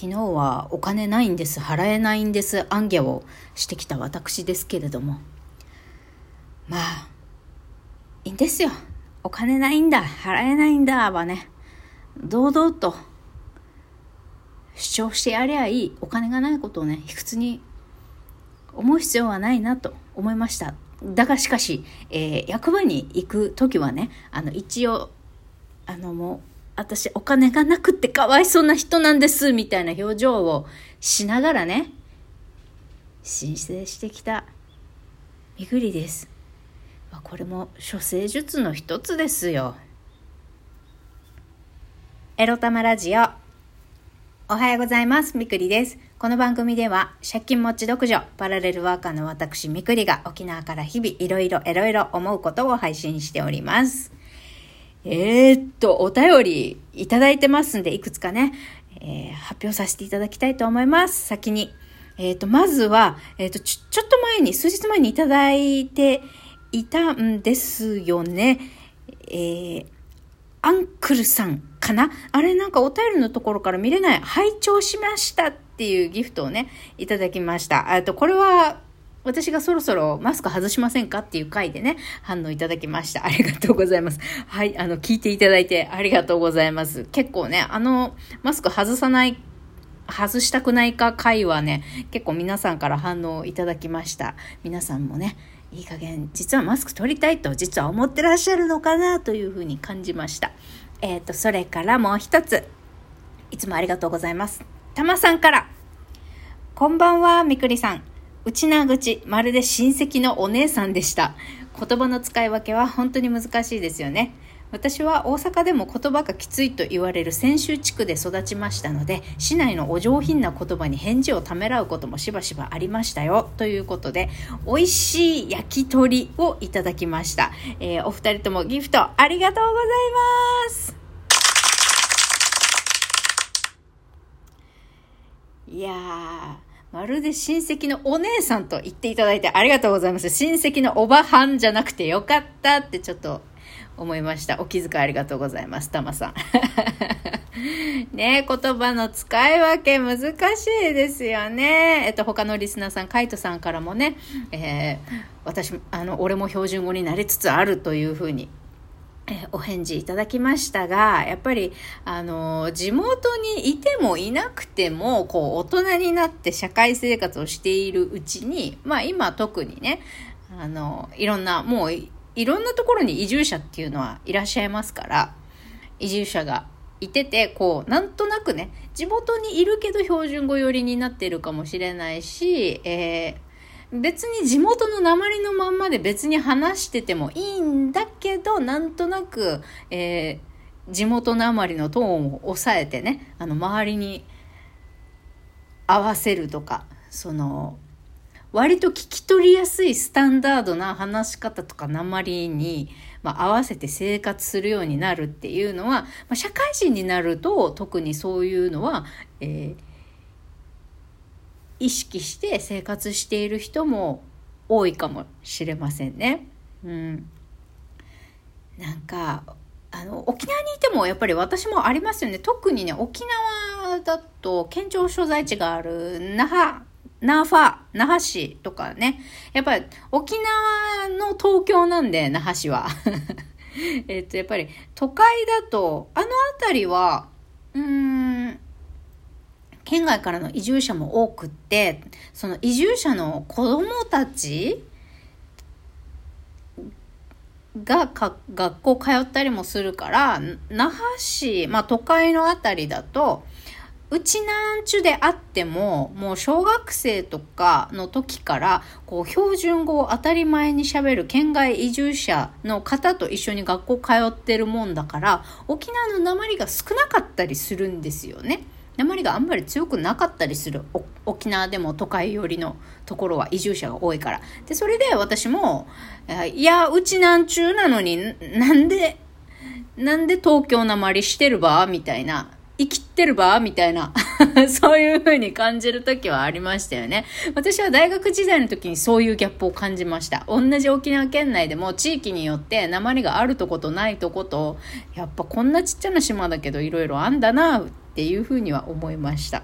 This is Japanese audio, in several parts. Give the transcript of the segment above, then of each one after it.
昨日はお金ないんです。払えないんです。暗挙をしてきた私ですけれども。まあいいんですよ。お金ないんだ。払えないんだはね。堂々と主張してやりゃいい。お金がないことをね普通に思う必要はないなと思いました。だがしかし、えー、役場に行く時はねあの一応あのもう私お金がなくってかわいそうな人なんですみたいな表情をしながらね申請してきたみぐりです。これも処世術の一つですよ。エロ玉ラジオ。おはようございます。みくりです。この番組では、借金持ち独女、パラレルワーカーの私みくりが沖縄から日々いろいろいろいろ思うことを配信しております。えー、っと、お便りいただいてますんで、いくつかね、えー、発表させていただきたいと思います。先に。えー、っと、まずは、えっとち、ちょっと前に、数日前にいただいていたんですよね。えー、アンクルさんかな？あれなんかお便りのところから見れない、拝聴しましたっていうギフトをね、いただきました。えっと、これは、私がそろそろマスク外しませんかっていう回でね、反応いただきました。ありがとうございます。はい、あの、聞いていただいてありがとうございます。結構ね、あの、マスク外さない、外したくないか回はね、結構皆さんから反応いただきました。皆さんもね、いい加減、実はマスク取りたいと実は思ってらっしゃるのかなというふうに感じました。えっ、ー、と、それからもう一つ、いつもありがとうございます。たまさんから、こんばんは、みくりさん。内な口、まるで親戚のお姉さんでした。言葉の使い分けは本当に難しいですよね。私は大阪でも言葉がきついと言われる泉州地区で育ちましたので、市内のお上品な言葉に返事をためらうこともしばしばありましたよ。ということで、美味しい焼き鳥をいただきました。えー、お二人ともギフトありがとうございます。いや、まるで親戚のお姉さんと言っていただいてありがとうございます。親戚のおばはんじゃなくてよかったってちょっと思いました。お気遣いありがとうございます。たまさん。ね言葉の使い分け難しいですよね。えっと、他のリスナーさん、カイトさんからもね、えー、私、あの、俺も標準語になりつつあるというふうにえお返事いただきましたが、やっぱり、あの、地元にいてもいなくても、こう、大人になって社会生活をしているうちに、まあ今特にね、あの、いろんな、もういろんなところに移住者っていうのはいらっしゃいますから、移住者がいてて、こう、なんとなくね、地元にいるけど標準語寄りになってるかもしれないし、えー別に地元の鉛のまんまで別に話しててもいいんだけど、なんとなく、えー、地元鉛のトーンを抑えてね、あの、周りに合わせるとか、その、割と聞き取りやすいスタンダードな話し方とか鉛に、まあ、合わせて生活するようになるっていうのは、まあ、社会人になると特にそういうのは、えー意識して生活している人も多いかもしれませんね。うん、なんかあの沖縄にいてもやっぱり私もありますよね。特にね沖縄だと県庁所在地がある那覇那覇那覇市とかね。やっぱり沖縄の東京なんで那覇市は。えっとやっぱり都会だとあの辺りはうん県外からの移住者も多くって、その移住者の子供たちが学校通ったりもするから、那覇市、まあ都会のあたりだと、うちなんちゅであっても、もう小学生とかの時から、こう、標準語を当たり前に喋る県外移住者の方と一緒に学校通ってるもんだから、沖縄の鉛が少なかったりするんですよね。鉛があんまり強くなかったりする沖縄でも都会寄りのところは移住者が多いからでそれで私もいやうちなんちゅうなのになんでなんで東京鉛してるばみたいな生きてるばみたいな そういう風に感じる時はありましたよね。私は大学時代の時にそういうギャップを感じました。同じ沖縄県内でも地域によって鉛があるとことないとこと、やっぱこんなちっちゃな島だけど色々あんだなってていうふうには思いました。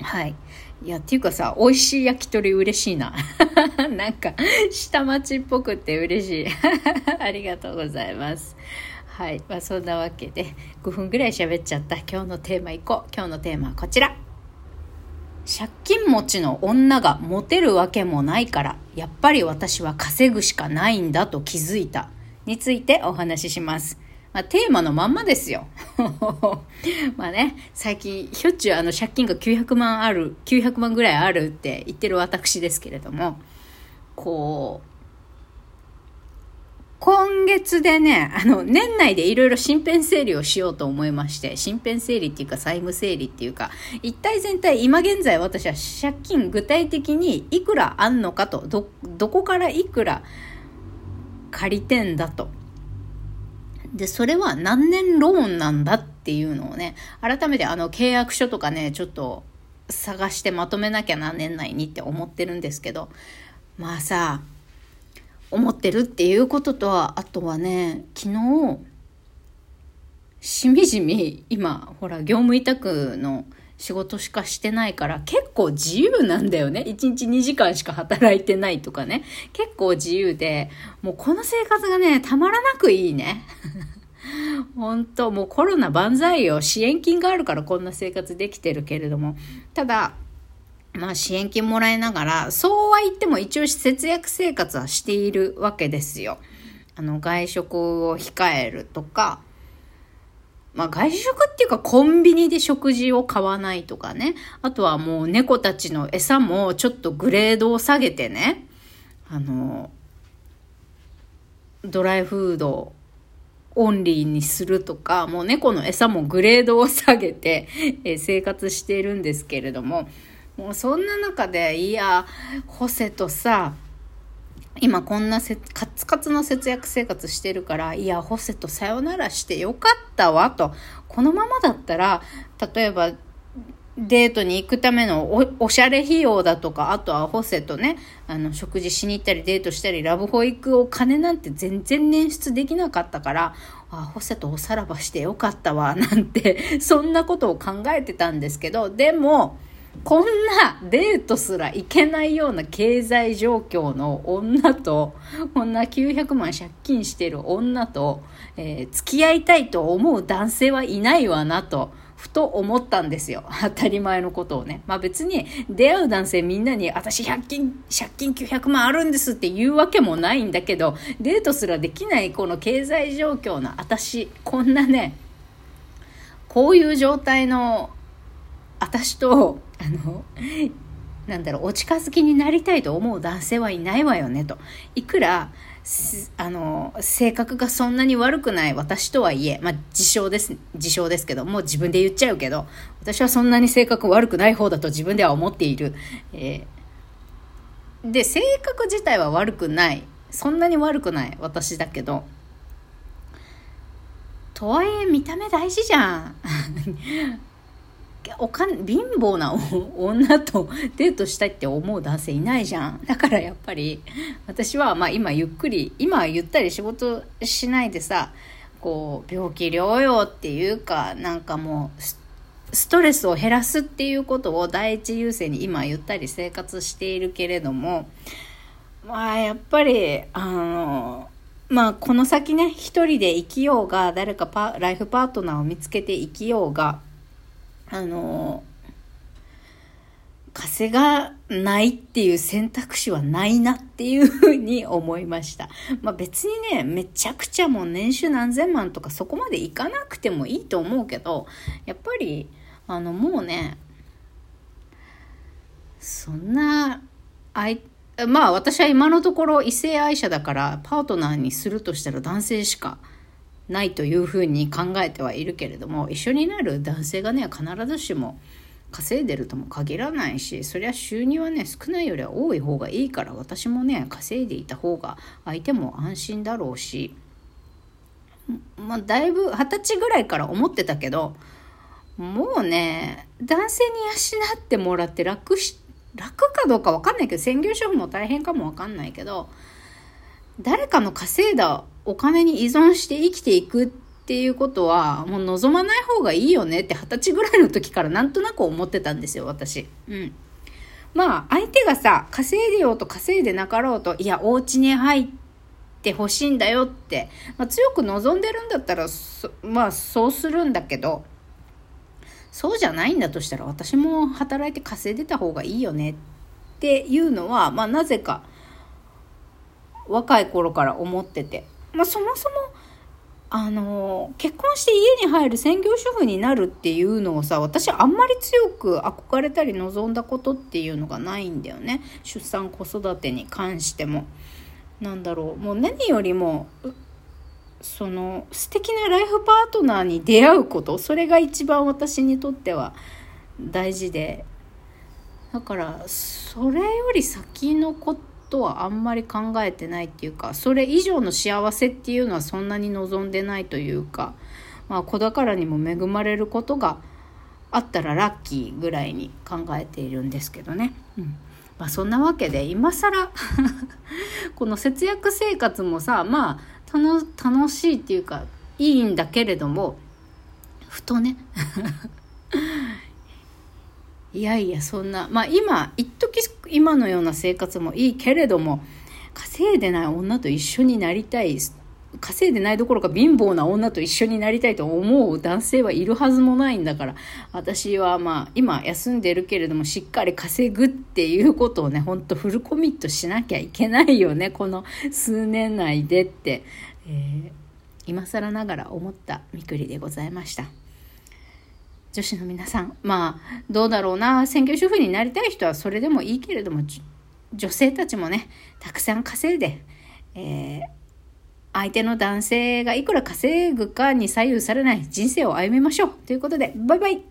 はい。いや、っていうかさ、美味しい焼き鳥嬉しいな。なんか、下町っぽくって嬉しい。ありがとうございます。はい。まあ、そんなわけで、5分ぐらい喋っちゃった。今日のテーマいこう。今日のテーマはこちら。借金持ちの女がモテるわけもないから、やっぱり私は稼ぐしかないんだと気づいた。についてお話しします。まあ、テーマのまんまですよ。まあね、最近、ひょっちゅうあの借金が900万ある、900万ぐらいあるって言ってる私ですけれども、こう、今月でね、あの、年内でいろいろ身辺整理をしようと思いまして、身辺整理っていうか債務整理っていうか、一体全体、今現在私は借金具体的にいくらあんのかと、ど、どこからいくら借りてんだと。で、それは何年ローンなんだっていうのをね、改めてあの契約書とかね、ちょっと探してまとめなきゃ何、年内にって思ってるんですけど、まあさ、思ってるっていうことと、あとはね、昨日、しみじみ、今、ほら、業務委託の仕事しかしてないから結構自由なんだよね。1日2時間しか働いてないとかね。結構自由で、もうこの生活がね、たまらなくいいね。本当もうコロナ万歳よ。支援金があるからこんな生活できてるけれども。ただ、まあ支援金もらいながら、そうは言っても一応節約生活はしているわけですよ。あの、外食を控えるとか、まあ外食っていうかコンビニで食事を買わないとかね。あとはもう猫たちの餌もちょっとグレードを下げてね。あの、ドライフードオンリーにするとか、もう猫の餌もグレードを下げて、え生活しているんですけれども、もうそんな中で、いや、ホセとさ、今こんなせカツカツの節約生活してるから、いや、ホセとさよならしてよかったわ、と。このままだったら、例えば、デートに行くためのおおしゃれ費用だとか、あとはホセとね、あの、食事しに行ったりデートしたり、ラブホ行くお金なんて全然捻出できなかったから、あ、ホセとおさらばしてよかったわ、なんて、そんなことを考えてたんですけど、でも、こんなデートすらいけないような経済状況の女と、こんな900万借金してる女と、えー、付き合いたいと思う男性はいないわなと、ふと思ったんですよ。当たり前のことをね。まあ別に出会う男性みんなに私100金、借金900万あるんですって言うわけもないんだけど、デートすらできないこの経済状況の私、こんなね、こういう状態の私とあのなんだろうお近づきになりたいと思う男性はいないわよねと。いくらあの性格がそんなに悪くない私とはいえ、まあ、自称です自称ですけどもう自分で言っちゃうけど私はそんなに性格悪くない方だと自分では思っている、えー、で性格自体は悪くない。そんなに悪くない私だけど。とはいえ見た目大事じゃん。お金貧乏な 女とデートしたいって思う男性いないじゃん。だからやっぱり私はまあ今ゆっくり今ゆったり仕事しないでさこう病気療養っていうかなんかもうストレスを減らすっていうことを第一優先に今ゆったり生活しているけれどもまあやっぱりあのまあこの先ね一人で生きようが誰かパライフパートナーを見つけて生きようがあの、稼がないっていう選択肢はないなっていうふうに思いました。まあ別にね、めちゃくちゃもう年収何千万とかそこまでいかなくてもいいと思うけど、やっぱり、あのもうね、そんな、あい、まあ私は今のところ異性愛者だからパートナーにするとしたら男性しかないというふうに考えてはいるけれども一緒になる男性がね必ずしも稼いでるとも限らないしそりゃ収入はね少ないよりは多い方がいいから私もね稼いでいた方が相手も安心だろうしまあだいぶ二十歳ぐらいから思ってたけどもうね男性に養ってもらって楽し楽かどうか分かんないけど専業主婦も大変かも分かんないけど誰かの稼いだお金に依存して生きていくっていうことは、もう望まない方がいいよねって二十歳ぐらいの時からなんとなく思ってたんですよ、私。うん。まあ、相手がさ、稼いでようと稼いでなかろうと、いや、お家に入ってほしいんだよって、まあ、強く望んでるんだったら、まあ、そうするんだけど、そうじゃないんだとしたら、私も働いて稼いでた方がいいよねっていうのは、まあ、なぜか、若い頃から思ってて。まあ、そもそも、あの結婚して家に入る専業主婦になるっていうのをさ私あんまり強く憧れたり望んだことっていうのがないんだよね。出産子育てに関しても。なんだろう。もう何よりもその素敵なライフパートナーに出会うこと。それが一番私にとっては大事で。だからそれより先のこととはあんまり考えてないっていうかそれ以上の幸せっていうのはそんなに望んでないというか、まあ、子宝にも恵まれることがあったらラッキーぐらいに考えているんですけどね。うんまあ、そんなわけで今更 この節約生活もさまあ楽しいっていうかいいんだけれどもふとねいやいや、そんな、まあ今、一時今のような生活もいいけれども、稼いでない女と一緒になりたい、稼いでないどころか貧乏な女と一緒になりたいと思う男性はいるはずもないんだから、私はまあ今休んでるけれどもしっかり稼ぐっていうことをね、ほんとフルコミットしなきゃいけないよね、この数年内でって、えー、今更ながら思ったみくりでございました。女子の皆さん、まあ、どうだろうな、専業主婦になりたい人はそれでもいいけれども、女性たちもね、たくさん稼いで、えー、相手の男性がいくら稼ぐかに左右されない人生を歩みましょう。ということで、バイバイ。